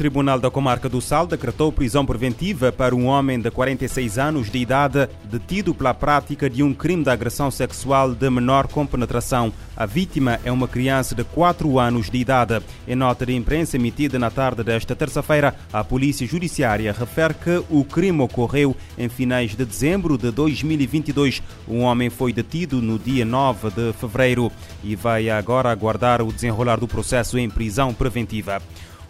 O Tribunal da Comarca do Sal decretou prisão preventiva para um homem de 46 anos de idade detido pela prática de um crime de agressão sexual de menor com penetração. A vítima é uma criança de 4 anos de idade. Em nota de imprensa emitida na tarde desta terça-feira, a Polícia Judiciária refere que o crime ocorreu em finais de dezembro de 2022. Um homem foi detido no dia 9 de fevereiro e vai agora aguardar o desenrolar do processo em prisão preventiva.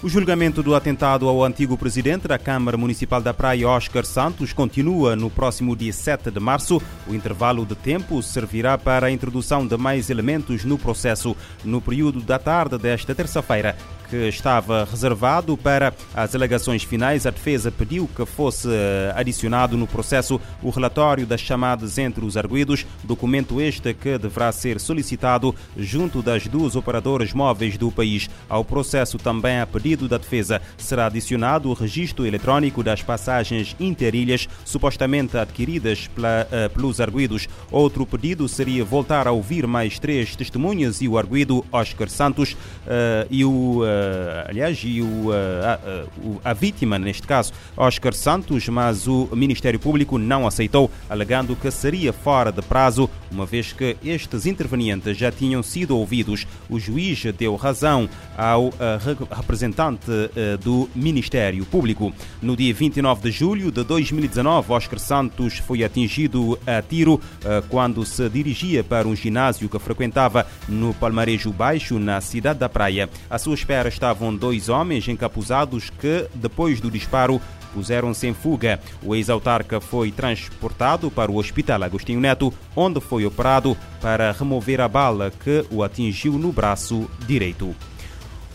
O julgamento do atentado ao antigo presidente da Câmara Municipal da Praia, Oscar Santos, continua no próximo dia 7 de março. O intervalo de tempo servirá para a introdução de mais elementos no processo. No período da tarde desta terça-feira, que estava reservado para as alegações finais, a defesa pediu que fosse eh, adicionado no processo o relatório das chamadas entre os arguídos, documento este que deverá ser solicitado junto das duas operadoras móveis do país. Ao processo, também a pedido da defesa, será adicionado o registro eletrónico das passagens interilhas supostamente adquiridas pela, uh, pelos arguídos. Outro pedido seria voltar a ouvir mais três testemunhas e o arguído Oscar Santos uh, e o uh, aliás, e o, eh, a, eh, a, vítima, neste caso, Oscar Santos, mas o Ministério Público não aceitou, alegando que seria fora de prazo, uma vez que estes intervenientes já tinham sido ouvidos. O juiz deu razão ao representante do Ministério Público. No dia 29 de julho de 2019, Oscar Santos foi atingido a tiro quando se dirigia para um ginásio que frequentava no Palmarejo Baixo, na cidade da Praia. À sua espera estavam dois homens encapuzados que, depois do disparo, puseram-se em fuga. O ex-autarca foi transportado para o Hospital Agostinho Neto, onde foi operado para remover a bala que o atingiu no braço direito.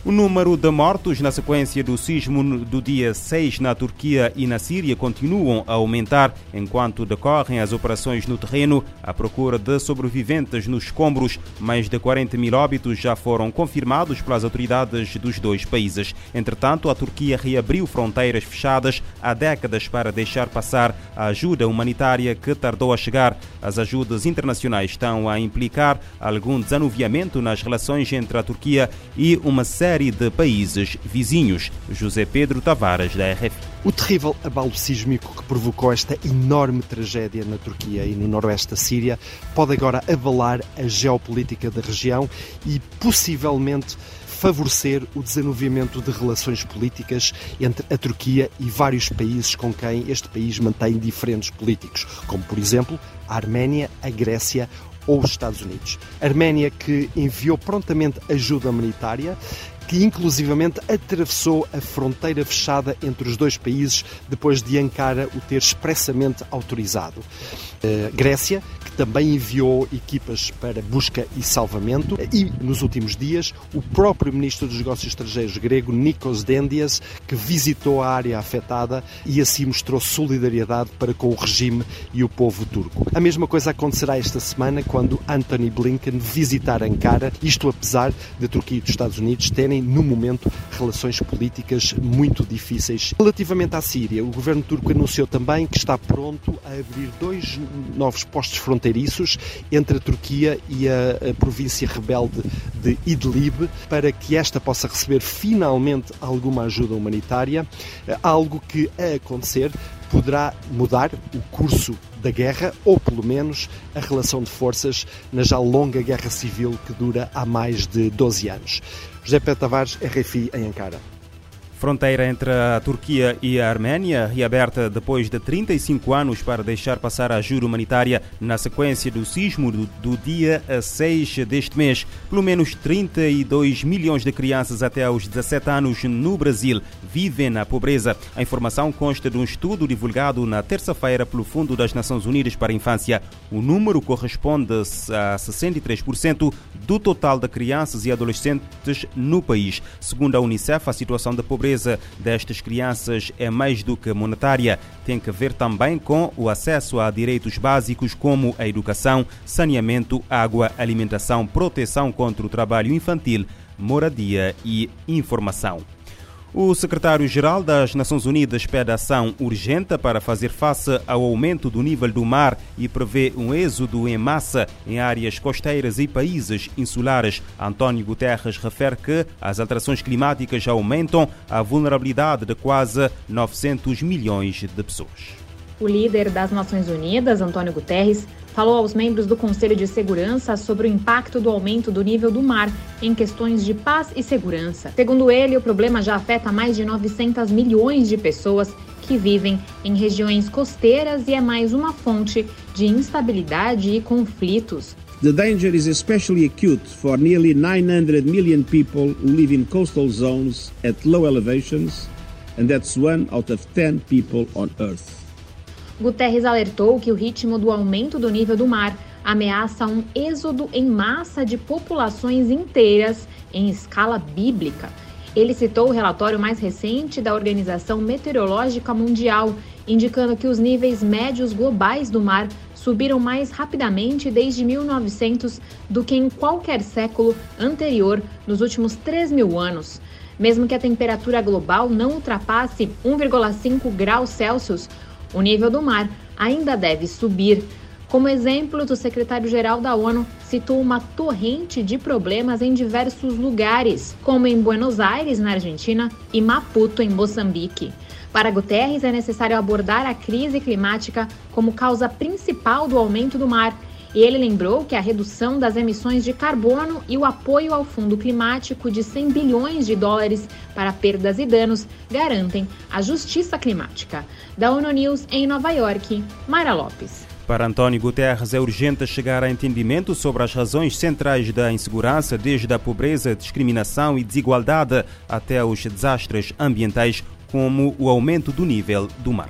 O número de mortos na sequência do sismo do dia 6 na Turquia e na Síria continuam a aumentar enquanto decorrem as operações no terreno à procura de sobreviventes nos escombros. Mais de 40 mil óbitos já foram confirmados pelas autoridades dos dois países. Entretanto, a Turquia reabriu fronteiras fechadas há décadas para deixar passar a ajuda humanitária que tardou a chegar. As ajudas internacionais estão a implicar algum desanuviamento nas relações entre a Turquia e uma série série de países vizinhos. José Pedro Tavares, da RF. O terrível abalo sísmico que provocou esta enorme tragédia na Turquia e no noroeste da Síria pode agora abalar a geopolítica da região e possivelmente favorecer o desenvolvimento de relações políticas entre a Turquia e vários países com quem este país mantém diferentes políticos, como por exemplo a Arménia, a Grécia ou os Estados Unidos. Arménia que enviou prontamente ajuda humanitária que inclusivamente atravessou a fronteira fechada entre os dois países depois de Ankara o ter expressamente autorizado. Uh, Grécia, também enviou equipas para busca e salvamento e, nos últimos dias, o próprio Ministro dos Negócios Estrangeiros grego, Nikos Dendias, que visitou a área afetada e assim mostrou solidariedade para com o regime e o povo turco. A mesma coisa acontecerá esta semana quando Anthony Blinken visitar Ankara, isto apesar de Turquia e dos Estados Unidos terem, no momento, relações políticas muito difíceis. Relativamente à Síria, o governo turco anunciou também que está pronto a abrir dois novos postos fronteiriços fronteiriços entre a Turquia e a, a província rebelde de Idlib para que esta possa receber finalmente alguma ajuda humanitária, algo que a acontecer poderá mudar o curso da guerra ou pelo menos a relação de forças na já longa guerra civil que dura há mais de 12 anos. José Pedro Tavares, RFI em Ankara. Fronteira entre a Turquia e a Arménia, reaberta depois de 35 anos para deixar passar a ajuda humanitária na sequência do sismo do, do dia 6 deste mês. Pelo menos 32 milhões de crianças até aos 17 anos no Brasil vivem na pobreza. A informação consta de um estudo divulgado na terça-feira pelo Fundo das Nações Unidas para a Infância. O número corresponde a 63% do total de crianças e adolescentes no país. Segundo a Unicef, a situação da pobreza pobreza destas crianças é mais do que monetária, tem que ver também com o acesso a direitos básicos como a educação, saneamento, água, alimentação, proteção contra o trabalho infantil, moradia e informação. O secretário-geral das Nações Unidas pede ação urgente para fazer face ao aumento do nível do mar e prevê um êxodo em massa em áreas costeiras e países insulares. António Guterres refere que as alterações climáticas aumentam a vulnerabilidade de quase 900 milhões de pessoas. O líder das Nações Unidas, Antônio Guterres, falou aos membros do Conselho de Segurança sobre o impacto do aumento do nível do mar em questões de paz e segurança. Segundo ele, o problema já afeta mais de 900 milhões de pessoas que vivem em regiões costeiras e é mais uma fonte de instabilidade e conflitos. The danger is especially acute for nearly 900 million people who live in coastal zones at low elevations, and that's one out of 10 people on Earth. Guterres alertou que o ritmo do aumento do nível do mar ameaça um êxodo em massa de populações inteiras em escala bíblica. Ele citou o relatório mais recente da Organização Meteorológica Mundial, indicando que os níveis médios globais do mar subiram mais rapidamente desde 1900 do que em qualquer século anterior nos últimos 3 mil anos. Mesmo que a temperatura global não ultrapasse 1,5 graus Celsius, o nível do mar ainda deve subir. Como exemplo, o secretário-geral da ONU citou uma torrente de problemas em diversos lugares, como em Buenos Aires, na Argentina, e Maputo, em Moçambique. Para Guterres, é necessário abordar a crise climática como causa principal do aumento do mar e ele lembrou que a redução das emissões de carbono e o apoio ao Fundo Climático de 100 bilhões de dólares para perdas e danos garantem a justiça climática. Da ONU News em Nova York, Mara Lopes. Para António Guterres, é urgente chegar a entendimento sobre as razões centrais da insegurança, desde a pobreza, discriminação e desigualdade até os desastres ambientais, como o aumento do nível do mar.